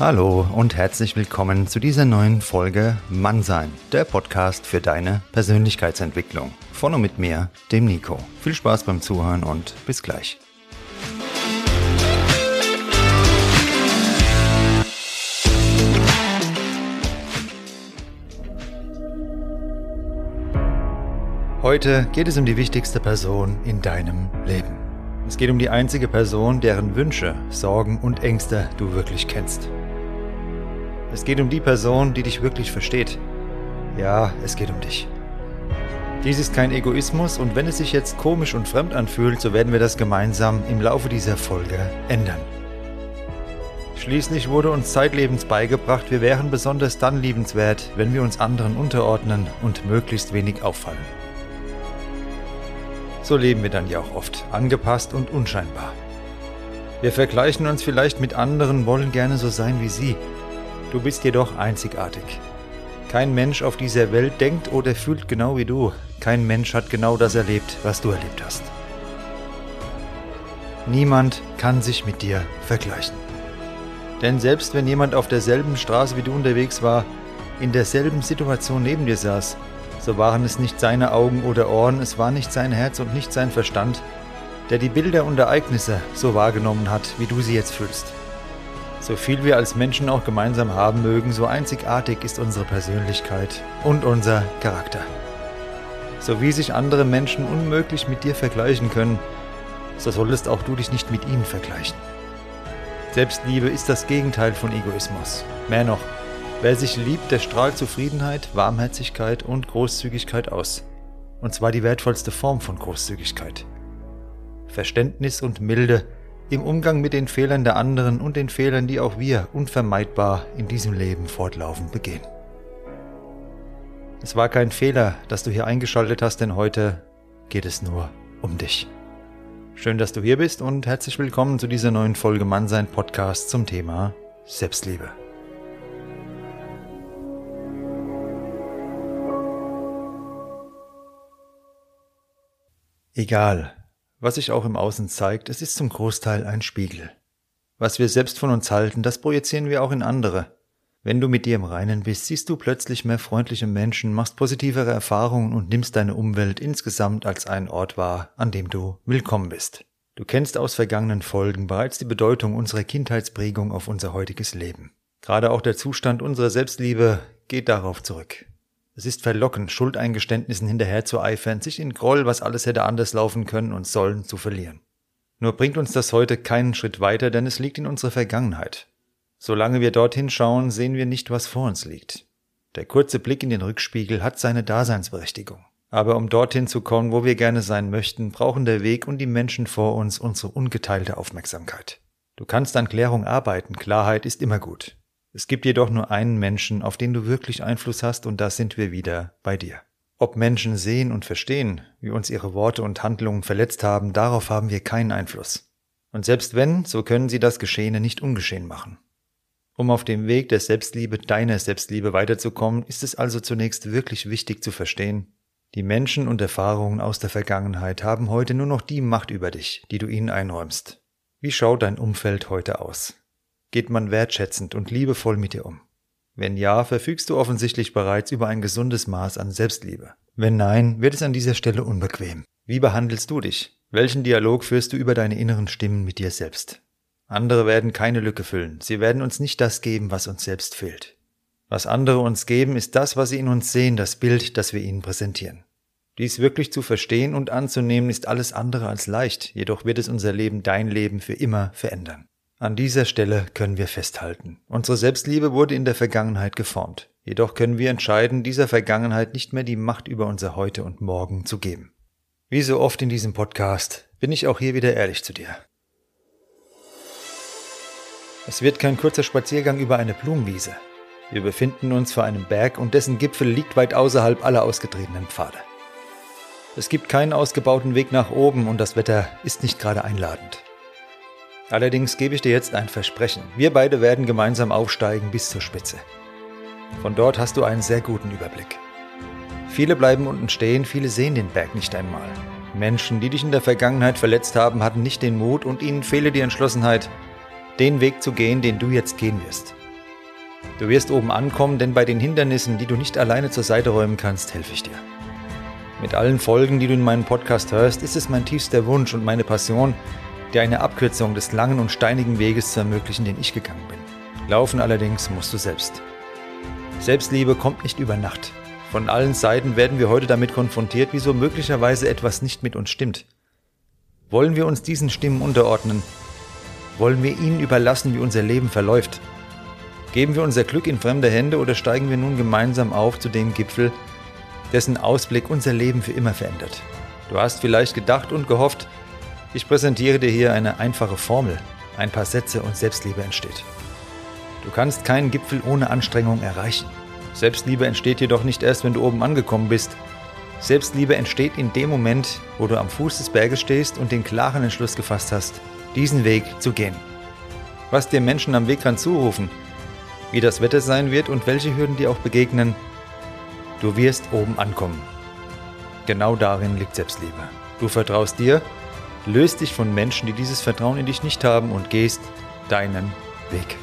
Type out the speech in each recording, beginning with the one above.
Hallo und herzlich willkommen zu dieser neuen Folge Mannsein, der Podcast für deine Persönlichkeitsentwicklung. Von und mit mir, dem Nico. Viel Spaß beim Zuhören und bis gleich. Heute geht es um die wichtigste Person in deinem Leben. Es geht um die einzige Person, deren Wünsche, Sorgen und Ängste du wirklich kennst. Es geht um die Person, die dich wirklich versteht. Ja, es geht um dich. Dies ist kein Egoismus und wenn es sich jetzt komisch und fremd anfühlt, so werden wir das gemeinsam im Laufe dieser Folge ändern. Schließlich wurde uns zeitlebens beigebracht, wir wären besonders dann liebenswert, wenn wir uns anderen unterordnen und möglichst wenig auffallen. So leben wir dann ja auch oft, angepasst und unscheinbar. Wir vergleichen uns vielleicht mit anderen, wollen gerne so sein wie sie, Du bist jedoch einzigartig. Kein Mensch auf dieser Welt denkt oder fühlt genau wie du. Kein Mensch hat genau das erlebt, was du erlebt hast. Niemand kann sich mit dir vergleichen. Denn selbst wenn jemand auf derselben Straße wie du unterwegs war, in derselben Situation neben dir saß, so waren es nicht seine Augen oder Ohren, es war nicht sein Herz und nicht sein Verstand, der die Bilder und Ereignisse so wahrgenommen hat, wie du sie jetzt fühlst. So viel wir als Menschen auch gemeinsam haben mögen, so einzigartig ist unsere Persönlichkeit und unser Charakter. So wie sich andere Menschen unmöglich mit dir vergleichen können, so solltest auch du dich nicht mit ihnen vergleichen. Selbstliebe ist das Gegenteil von Egoismus. Mehr noch, wer sich liebt, der strahlt Zufriedenheit, Warmherzigkeit und Großzügigkeit aus. Und zwar die wertvollste Form von Großzügigkeit. Verständnis und Milde im Umgang mit den Fehlern der anderen und den Fehlern, die auch wir unvermeidbar in diesem Leben fortlaufend begehen. Es war kein Fehler, dass du hier eingeschaltet hast, denn heute geht es nur um dich. Schön, dass du hier bist und herzlich willkommen zu dieser neuen Folge Mannsein Podcast zum Thema Selbstliebe. Egal, was sich auch im Außen zeigt, es ist zum Großteil ein Spiegel. Was wir selbst von uns halten, das projizieren wir auch in andere. Wenn du mit dir im Reinen bist, siehst du plötzlich mehr freundliche Menschen, machst positivere Erfahrungen und nimmst deine Umwelt insgesamt als einen Ort wahr, an dem du willkommen bist. Du kennst aus vergangenen Folgen bereits die Bedeutung unserer Kindheitsprägung auf unser heutiges Leben. Gerade auch der Zustand unserer Selbstliebe geht darauf zurück. Es ist verlockend, Schuldeingeständnissen hinterher zu eifern, sich in Groll, was alles hätte anders laufen können und sollen, zu verlieren. Nur bringt uns das heute keinen Schritt weiter, denn es liegt in unserer Vergangenheit. Solange wir dorthin schauen, sehen wir nicht, was vor uns liegt. Der kurze Blick in den Rückspiegel hat seine Daseinsberechtigung. Aber um dorthin zu kommen, wo wir gerne sein möchten, brauchen der Weg und die Menschen vor uns unsere ungeteilte Aufmerksamkeit. Du kannst an Klärung arbeiten, Klarheit ist immer gut. Es gibt jedoch nur einen Menschen, auf den du wirklich Einfluss hast, und da sind wir wieder bei dir. Ob Menschen sehen und verstehen, wie uns ihre Worte und Handlungen verletzt haben, darauf haben wir keinen Einfluss. Und selbst wenn, so können sie das Geschehene nicht ungeschehen machen. Um auf dem Weg der Selbstliebe, deiner Selbstliebe weiterzukommen, ist es also zunächst wirklich wichtig zu verstehen, die Menschen und Erfahrungen aus der Vergangenheit haben heute nur noch die Macht über dich, die du ihnen einräumst. Wie schaut dein Umfeld heute aus? Geht man wertschätzend und liebevoll mit dir um? Wenn ja, verfügst du offensichtlich bereits über ein gesundes Maß an Selbstliebe. Wenn nein, wird es an dieser Stelle unbequem. Wie behandelst du dich? Welchen Dialog führst du über deine inneren Stimmen mit dir selbst? Andere werden keine Lücke füllen. Sie werden uns nicht das geben, was uns selbst fehlt. Was andere uns geben, ist das, was sie in uns sehen, das Bild, das wir ihnen präsentieren. Dies wirklich zu verstehen und anzunehmen, ist alles andere als leicht, jedoch wird es unser Leben, dein Leben für immer verändern. An dieser Stelle können wir festhalten. Unsere Selbstliebe wurde in der Vergangenheit geformt. Jedoch können wir entscheiden, dieser Vergangenheit nicht mehr die Macht über unser Heute und Morgen zu geben. Wie so oft in diesem Podcast bin ich auch hier wieder ehrlich zu dir. Es wird kein kurzer Spaziergang über eine Blumenwiese. Wir befinden uns vor einem Berg und dessen Gipfel liegt weit außerhalb aller ausgetretenen Pfade. Es gibt keinen ausgebauten Weg nach oben und das Wetter ist nicht gerade einladend. Allerdings gebe ich dir jetzt ein Versprechen. Wir beide werden gemeinsam aufsteigen bis zur Spitze. Von dort hast du einen sehr guten Überblick. Viele bleiben unten stehen, viele sehen den Berg nicht einmal. Menschen, die dich in der Vergangenheit verletzt haben, hatten nicht den Mut und ihnen fehle die Entschlossenheit, den Weg zu gehen, den du jetzt gehen wirst. Du wirst oben ankommen, denn bei den Hindernissen, die du nicht alleine zur Seite räumen kannst, helfe ich dir. Mit allen Folgen, die du in meinem Podcast hörst, ist es mein tiefster Wunsch und meine Passion, dir eine Abkürzung des langen und steinigen Weges zu ermöglichen, den ich gegangen bin. Laufen allerdings musst du selbst. Selbstliebe kommt nicht über Nacht. Von allen Seiten werden wir heute damit konfrontiert, wieso möglicherweise etwas nicht mit uns stimmt. Wollen wir uns diesen Stimmen unterordnen? Wollen wir ihnen überlassen, wie unser Leben verläuft? Geben wir unser Glück in fremde Hände oder steigen wir nun gemeinsam auf zu dem Gipfel, dessen Ausblick unser Leben für immer verändert? Du hast vielleicht gedacht und gehofft, ich präsentiere dir hier eine einfache Formel, ein paar Sätze und Selbstliebe entsteht. Du kannst keinen Gipfel ohne Anstrengung erreichen. Selbstliebe entsteht jedoch nicht erst, wenn du oben angekommen bist. Selbstliebe entsteht in dem Moment, wo du am Fuß des Berges stehst und den klaren Entschluss gefasst hast, diesen Weg zu gehen. Was dir Menschen am Wegrand zurufen, wie das Wetter sein wird und welche Hürden dir auch begegnen, du wirst oben ankommen. Genau darin liegt Selbstliebe. Du vertraust dir, löst dich von Menschen, die dieses Vertrauen in dich nicht haben und gehst deinen Weg.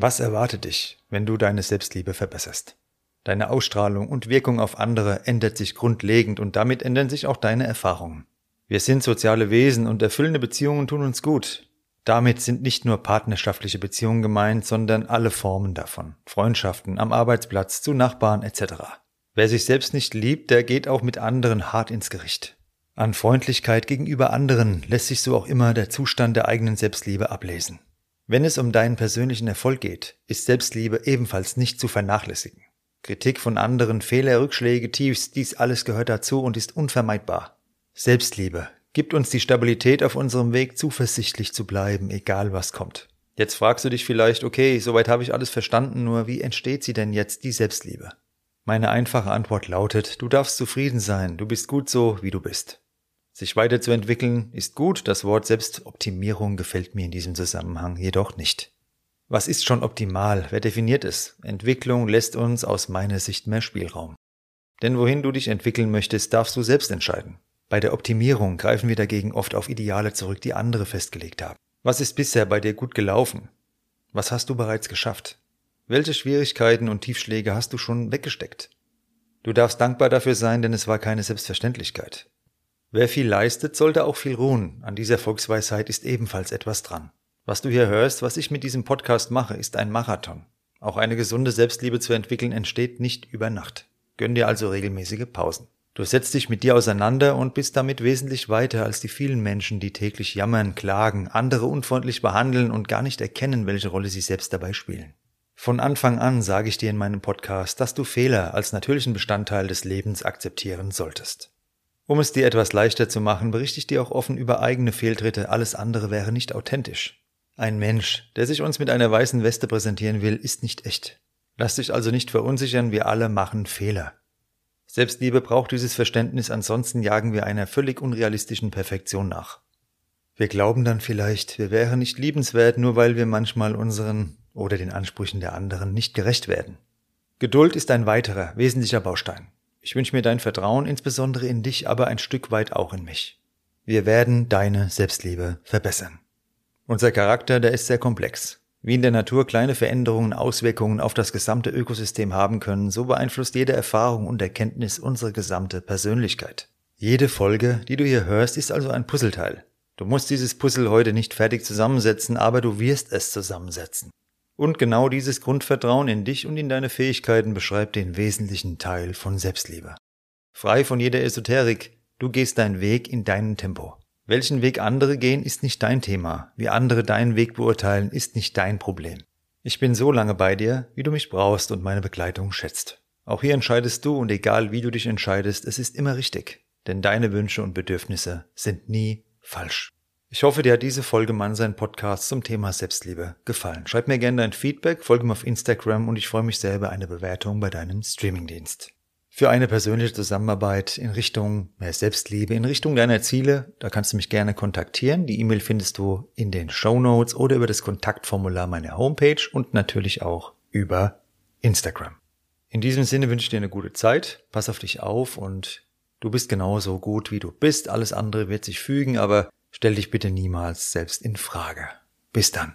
Was erwartet dich, wenn du deine Selbstliebe verbesserst? Deine Ausstrahlung und Wirkung auf andere ändert sich grundlegend und damit ändern sich auch deine Erfahrungen. Wir sind soziale Wesen und erfüllende Beziehungen tun uns gut. Damit sind nicht nur partnerschaftliche Beziehungen gemeint, sondern alle Formen davon. Freundschaften am Arbeitsplatz, zu Nachbarn etc. Wer sich selbst nicht liebt, der geht auch mit anderen hart ins Gericht. An Freundlichkeit gegenüber anderen lässt sich so auch immer der Zustand der eigenen Selbstliebe ablesen. Wenn es um deinen persönlichen Erfolg geht, ist Selbstliebe ebenfalls nicht zu vernachlässigen. Kritik von anderen, Fehler, Rückschläge, Tiefs, dies alles gehört dazu und ist unvermeidbar. Selbstliebe gibt uns die Stabilität auf unserem Weg, zuversichtlich zu bleiben, egal was kommt. Jetzt fragst du dich vielleicht, okay, soweit habe ich alles verstanden, nur wie entsteht sie denn jetzt, die Selbstliebe? Meine einfache Antwort lautet, du darfst zufrieden sein, du bist gut so, wie du bist. Sich weiterzuentwickeln ist gut, das Wort Selbstoptimierung gefällt mir in diesem Zusammenhang jedoch nicht. Was ist schon optimal? Wer definiert es? Entwicklung lässt uns aus meiner Sicht mehr Spielraum. Denn wohin du dich entwickeln möchtest, darfst du selbst entscheiden. Bei der Optimierung greifen wir dagegen oft auf Ideale zurück, die andere festgelegt haben. Was ist bisher bei dir gut gelaufen? Was hast du bereits geschafft? Welche Schwierigkeiten und Tiefschläge hast du schon weggesteckt? Du darfst dankbar dafür sein, denn es war keine Selbstverständlichkeit. Wer viel leistet, sollte auch viel ruhen. An dieser Volksweisheit ist ebenfalls etwas dran. Was du hier hörst, was ich mit diesem Podcast mache, ist ein Marathon. Auch eine gesunde Selbstliebe zu entwickeln entsteht nicht über Nacht. Gönn dir also regelmäßige Pausen. Du setzt dich mit dir auseinander und bist damit wesentlich weiter als die vielen Menschen, die täglich jammern, klagen, andere unfreundlich behandeln und gar nicht erkennen, welche Rolle sie selbst dabei spielen. Von Anfang an sage ich dir in meinem Podcast, dass du Fehler als natürlichen Bestandteil des Lebens akzeptieren solltest. Um es dir etwas leichter zu machen, berichte ich dir auch offen über eigene Fehltritte, alles andere wäre nicht authentisch. Ein Mensch, der sich uns mit einer weißen Weste präsentieren will, ist nicht echt. Lass dich also nicht verunsichern, wir alle machen Fehler. Selbstliebe braucht dieses Verständnis, ansonsten jagen wir einer völlig unrealistischen Perfektion nach. Wir glauben dann vielleicht, wir wären nicht liebenswert, nur weil wir manchmal unseren oder den Ansprüchen der anderen nicht gerecht werden. Geduld ist ein weiterer, wesentlicher Baustein. Ich wünsche mir dein Vertrauen, insbesondere in dich, aber ein Stück weit auch in mich. Wir werden deine Selbstliebe verbessern. Unser Charakter, der ist sehr komplex. Wie in der Natur kleine Veränderungen Auswirkungen auf das gesamte Ökosystem haben können, so beeinflusst jede Erfahrung und Erkenntnis unsere gesamte Persönlichkeit. Jede Folge, die du hier hörst, ist also ein Puzzleteil. Du musst dieses Puzzle heute nicht fertig zusammensetzen, aber du wirst es zusammensetzen. Und genau dieses Grundvertrauen in dich und in deine Fähigkeiten beschreibt den wesentlichen Teil von Selbstliebe. Frei von jeder Esoterik, du gehst deinen Weg in deinem Tempo. Welchen Weg andere gehen, ist nicht dein Thema. Wie andere deinen Weg beurteilen, ist nicht dein Problem. Ich bin so lange bei dir, wie du mich brauchst und meine Begleitung schätzt. Auch hier entscheidest du und egal wie du dich entscheidest, es ist immer richtig. Denn deine Wünsche und Bedürfnisse sind nie falsch. Ich hoffe, dir hat diese Folge Mann sein Podcast zum Thema Selbstliebe gefallen. Schreib mir gerne dein Feedback, folge mir auf Instagram und ich freue mich sehr über eine Bewertung bei deinem Streamingdienst für eine persönliche Zusammenarbeit in Richtung mehr Selbstliebe, in Richtung deiner Ziele, da kannst du mich gerne kontaktieren. Die E-Mail findest du in den Show Notes oder über das Kontaktformular meiner Homepage und natürlich auch über Instagram. In diesem Sinne wünsche ich dir eine gute Zeit, pass auf dich auf und Du bist genauso gut, wie du bist, alles andere wird sich fügen, aber stell dich bitte niemals selbst in Frage. Bis dann.